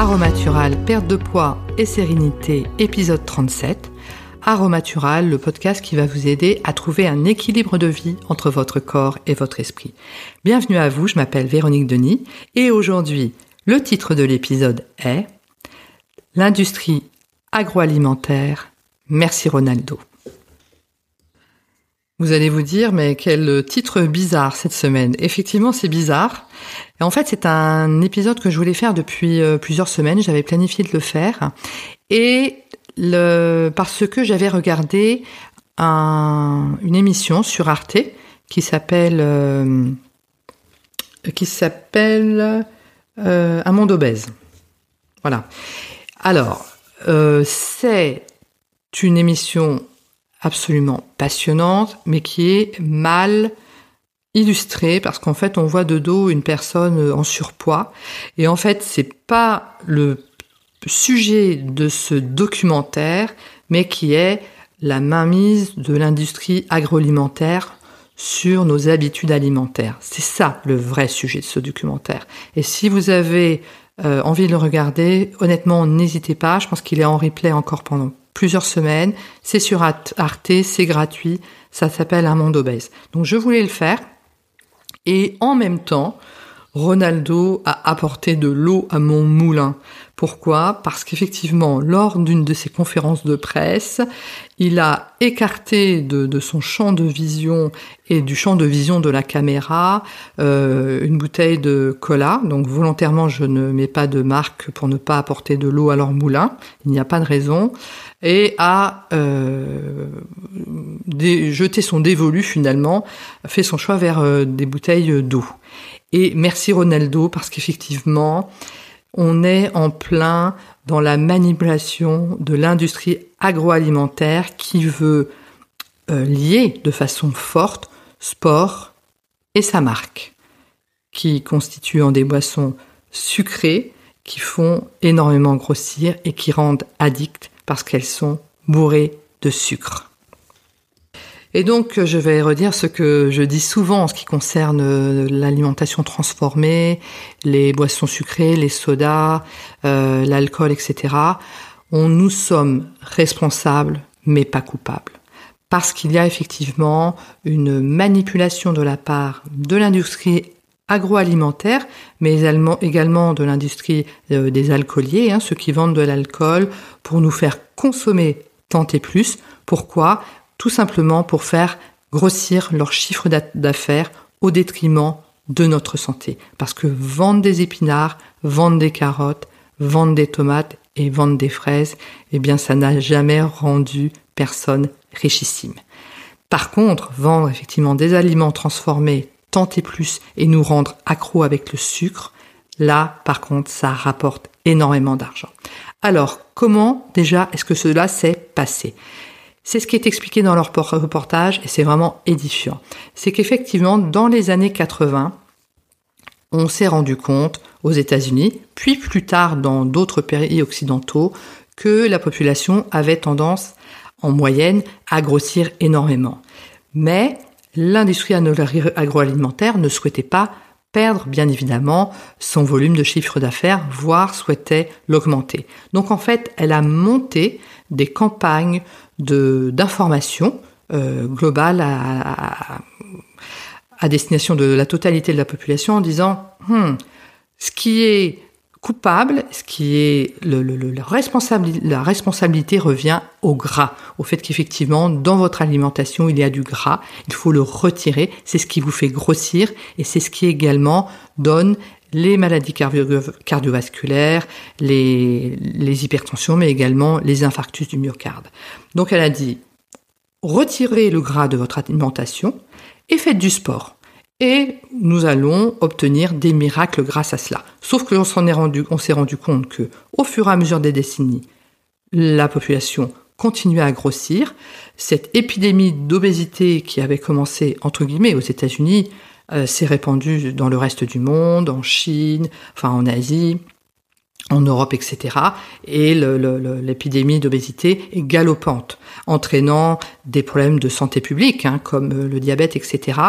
Aromatural, perte de poids et sérénité, épisode 37. Aromatural, le podcast qui va vous aider à trouver un équilibre de vie entre votre corps et votre esprit. Bienvenue à vous, je m'appelle Véronique Denis et aujourd'hui, le titre de l'épisode est L'industrie agroalimentaire. Merci Ronaldo. Vous allez vous dire, mais quel titre bizarre cette semaine. Effectivement, c'est bizarre. En fait, c'est un épisode que je voulais faire depuis euh, plusieurs semaines. J'avais planifié de le faire. Et parce que j'avais regardé un, une émission sur Arte qui s'appelle, euh, qui s'appelle euh, Un monde obèse. Voilà. Alors, euh, c'est une émission absolument passionnante, mais qui est mal illustrée parce qu'en fait on voit de dos une personne en surpoids et en fait c'est pas le sujet de ce documentaire mais qui est la mainmise de l'industrie agroalimentaire sur nos habitudes alimentaires. C'est ça le vrai sujet de ce documentaire. Et si vous avez euh, envie de le regarder, honnêtement, n'hésitez pas. Je pense qu'il est en replay encore pendant plusieurs semaines. C'est sur Arte, c'est gratuit. Ça s'appelle Un monde obèse. Donc je voulais le faire. Et en même temps, Ronaldo a apporté de l'eau à mon moulin. Pourquoi? Parce qu'effectivement, lors d'une de ses conférences de presse, il a écarté de, son champ de vision et du champ de vision de la caméra euh, une bouteille de cola. Donc volontairement, je ne mets pas de marque pour ne pas apporter de l'eau à leur moulin. Il n'y a pas de raison. Et a euh, jeté son dévolu finalement, fait son choix vers euh, des bouteilles d'eau. Et merci Ronaldo parce qu'effectivement, on est en plein dans la manipulation de l'industrie agroalimentaire qui veut euh, lier de façon forte sport et sa marque, qui constituent des boissons sucrées qui font énormément grossir et qui rendent addictes parce qu'elles sont bourrées de sucre. Et donc, je vais redire ce que je dis souvent en ce qui concerne euh, l'alimentation transformée, les boissons sucrées, les sodas, euh, l'alcool, etc. On nous sommes responsables, mais pas coupables. Parce qu'il y a effectivement une manipulation de la part de l'industrie agroalimentaire, mais également de l'industrie euh, des alcooliers, hein, ceux qui vendent de l'alcool, pour nous faire consommer tant et plus. Pourquoi? Tout simplement pour faire grossir leur chiffre d'affaires au détriment de notre santé. Parce que vendre des épinards, vendre des carottes, vendre des tomates et vendre des fraises, eh bien ça n'a jamais rendu personne richissime. Par contre, vendre effectivement des aliments transformés tant et plus et nous rendre accro avec le sucre, là par contre ça rapporte énormément d'argent. Alors comment déjà est-ce que cela s'est passé? C'est ce qui est expliqué dans leur reportage et c'est vraiment édifiant. C'est qu'effectivement, dans les années 80, on s'est rendu compte aux États-Unis, puis plus tard dans d'autres pays occidentaux, que la population avait tendance, en moyenne, à grossir énormément. Mais l'industrie agroalimentaire ne souhaitait pas perdre, bien évidemment, son volume de chiffre d'affaires, voire souhaitait l'augmenter. Donc en fait, elle a monté des campagnes de d'information euh, globale à, à, destination de la totalité de la population en disant hmm, ce qui est coupable, ce qui est la responsabilité revient au gras, au fait qu'effectivement dans votre alimentation il y a du gras, il faut le retirer, c'est ce qui vous fait grossir et c'est ce qui également donne les maladies cardiovasculaires, les, les hypertensions, mais également les infarctus du myocarde. Donc elle a dit, retirez le gras de votre alimentation et faites du sport. Et nous allons obtenir des miracles grâce à cela. Sauf que l'on s'en est rendu, on s'est rendu compte que, au fur et à mesure des décennies, la population continuait à grossir. Cette épidémie d'obésité qui avait commencé, entre guillemets, aux États-Unis, euh, s'est répandu dans le reste du monde, en Chine, enfin en Asie, en Europe, etc. Et l'épidémie d'obésité est galopante, entraînant des problèmes de santé publique, hein, comme euh, le diabète, etc.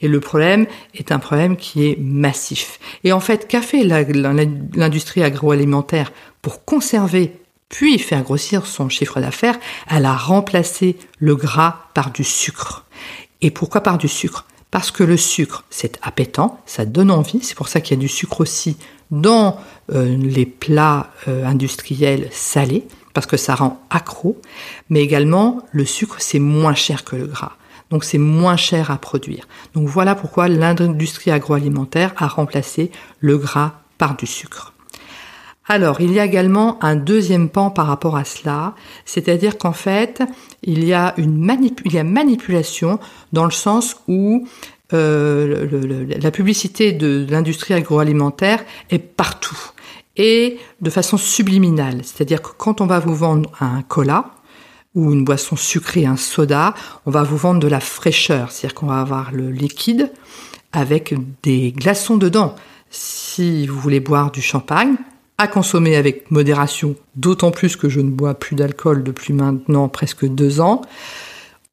Et le problème est un problème qui est massif. Et en fait, qu'a fait l'industrie agroalimentaire pour conserver puis faire grossir son chiffre d'affaires? Elle a remplacé le gras par du sucre. Et pourquoi par du sucre? Parce que le sucre, c'est appétant, ça donne envie, c'est pour ça qu'il y a du sucre aussi dans euh, les plats euh, industriels salés, parce que ça rend accro, mais également le sucre c'est moins cher que le gras. Donc c'est moins cher à produire. Donc voilà pourquoi l'industrie agroalimentaire a remplacé le gras par du sucre. Alors, il y a également un deuxième pan par rapport à cela, c'est-à-dire qu'en fait, il y a une manipulation dans le sens où euh, la publicité de l'industrie agroalimentaire est partout et de façon subliminale. C'est-à-dire que quand on va vous vendre un cola ou une boisson sucrée, un soda, on va vous vendre de la fraîcheur. C'est-à-dire qu'on va avoir le liquide avec des glaçons dedans. Si vous voulez boire du champagne, à consommer avec modération, d'autant plus que je ne bois plus d'alcool depuis maintenant presque deux ans,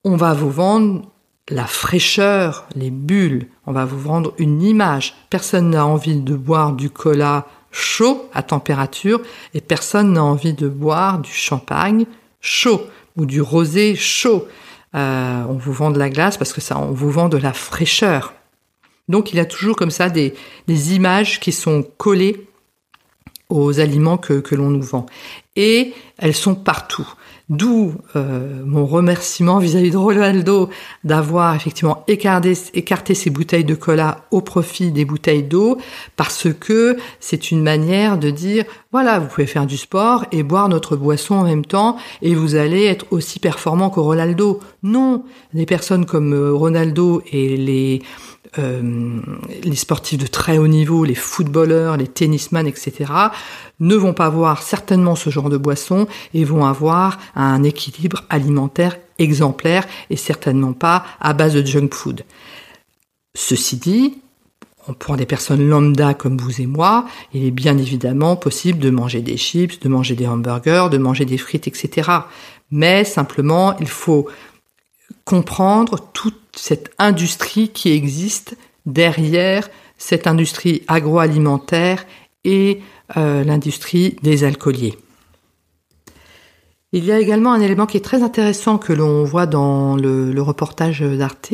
on va vous vendre la fraîcheur, les bulles, on va vous vendre une image. Personne n'a envie de boire du cola chaud à température et personne n'a envie de boire du champagne chaud ou du rosé chaud. Euh, on vous vend de la glace parce que ça, on vous vend de la fraîcheur. Donc il y a toujours comme ça des, images qui sont collées aux aliments que l'on nous vend. Et elles sont partout. D'où euh, mon remerciement vis-à-vis de Ronaldo d'avoir effectivement écarté, écarté ces bouteilles de cola au profit des bouteilles d'eau, parce que c'est une manière de dire, voilà, vous pouvez faire du sport et boire notre boisson en même temps, et vous allez être aussi performant que Ronaldo. Non, des personnes comme euh, Ronaldo et les euh, les sportifs de très haut niveau, les footballeurs, les tennisman, etc., ne vont pas avoir certainement ce genre de boisson et vont avoir un équilibre alimentaire exemplaire et certainement pas à base de junk food. Ceci dit, pour des personnes lambda comme vous et moi, il est bien évidemment possible de manger des chips, de manger des hamburgers, de manger des frites, etc. Mais simplement, il faut comprendre toute cette industrie qui existe derrière cette industrie agroalimentaire et euh, l'industrie des alcooliers. Il y a également un élément qui est très intéressant que l'on voit dans le, reportage d'Arte,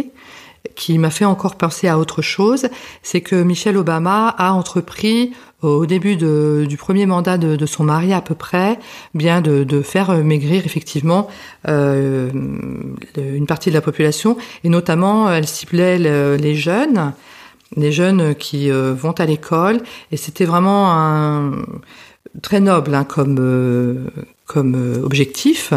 qui m'a fait encore penser à autre chose, c'est que Michelle Obama a entrepris au début du premier mandat de, son mari à peu près, bien de, faire maigrir effectivement euh, une partie de la population, et notamment elle ciblait les jeunes, les jeunes qui euh, vont à l'école, et c'était vraiment un très noble hein, comme euh, comme euh, objectif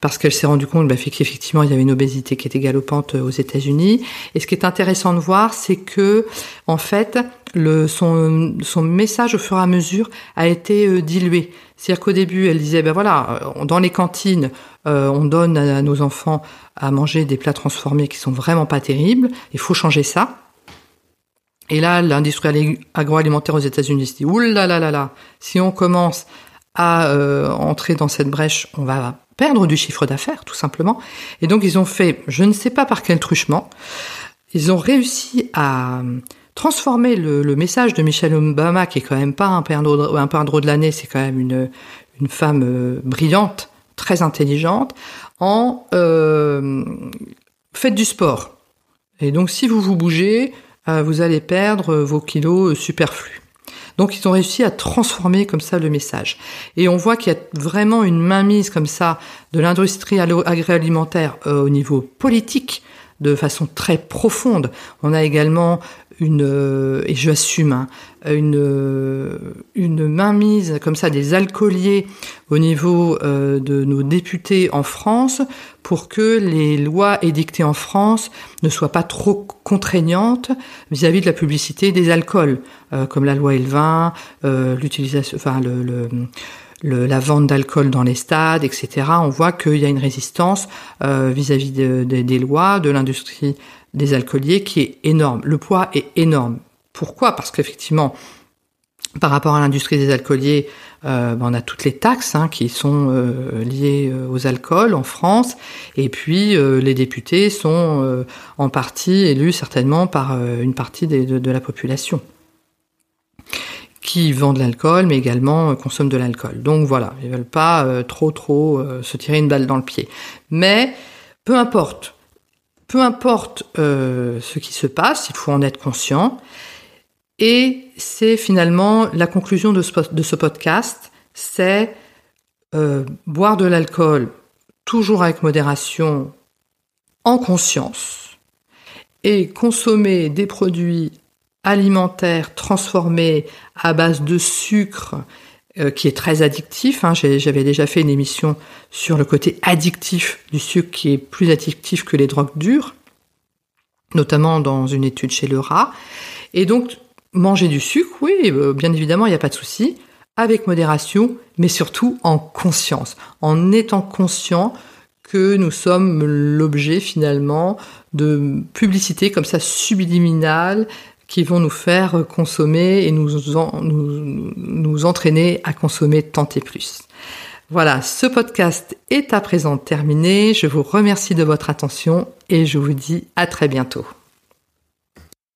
parce qu'elle s'est rendue compte bah, qu'effectivement il y avait une obésité qui était galopante aux États-Unis. Et ce qui est intéressant de voir c'est que en fait son son message au fur et à mesure a été dilué. C'est-à-dire qu'au début elle disait ben voilà dans les cantines on donne à nos enfants à manger des plats transformés qui sont vraiment pas terribles. Il faut changer ça. Et là, l'industrie agroalimentaire aux États-Unis se dit oulala, là là là si on commence à euh, entrer dans cette brèche, on va perdre du chiffre d'affaires, tout simplement. Et donc, ils ont fait, je ne sais pas par quel truchement, ils ont réussi à transformer le, message de Michelle Obama, qui est quand même pas un perdreau, de l'année, c'est quand même une, femme euh, brillante, très intelligente, en euh, faites du sport. Et donc, si vous vous bougez, vous allez perdre vos kilos superflus. Donc ils ont réussi à transformer comme ça le message. Et on voit qu'il y a vraiment une mainmise comme ça de l'industrie agroalimentaire euh, au niveau politique de façon très profonde. On a également une, euh, et j'assume, hein, une, euh, une mainmise comme ça des alcooliers au niveau euh, de nos députés en France pour que les lois édictées en France ne soient pas trop contraignantes vis-à-vis de la publicité des alcools, comme la loi Elvin, l'utilisation, enfin le, le la vente d'alcool dans les stades, etc. On voit qu'il y a une résistance vis-à-vis des lois, de l'industrie des alcooliers qui est énorme. Le poids est énorme. Pourquoi? Parce qu'effectivement, par rapport à l'industrie des alcooliers, euh, on a toutes les taxes hein, qui sont euh, liées euh, aux alcools en France, et puis les députés sont en partie élus certainement par une partie de, la population qui vend de l'alcool, mais également consomme de l'alcool. Donc voilà, ils veulent pas trop trop se tirer une balle dans le pied. Mais peu importe, peu importe ce qui se passe, il faut en être conscient. Et c'est finalement la conclusion de ce, podcast, c'est euh, boire de l'alcool toujours avec modération, en conscience, et consommer des produits alimentaires transformés à base de sucre, euh, qui est très addictif. Hein. J'avais déjà fait une émission sur le côté addictif du sucre, qui est plus addictif que les drogues dures, notamment dans une étude chez le rat. Et donc, Manger du sucre, oui, euh, bien évidemment, il n'y a pas de souci, avec modération, mais surtout en conscience, en étant conscient que nous sommes l'objet finalement de publicités comme ça subliminales qui vont nous faire consommer et nous, nous, entraîner à consommer tant et plus. Voilà, ce podcast est à présent terminé. Je vous remercie de votre attention et je vous dis à très bientôt.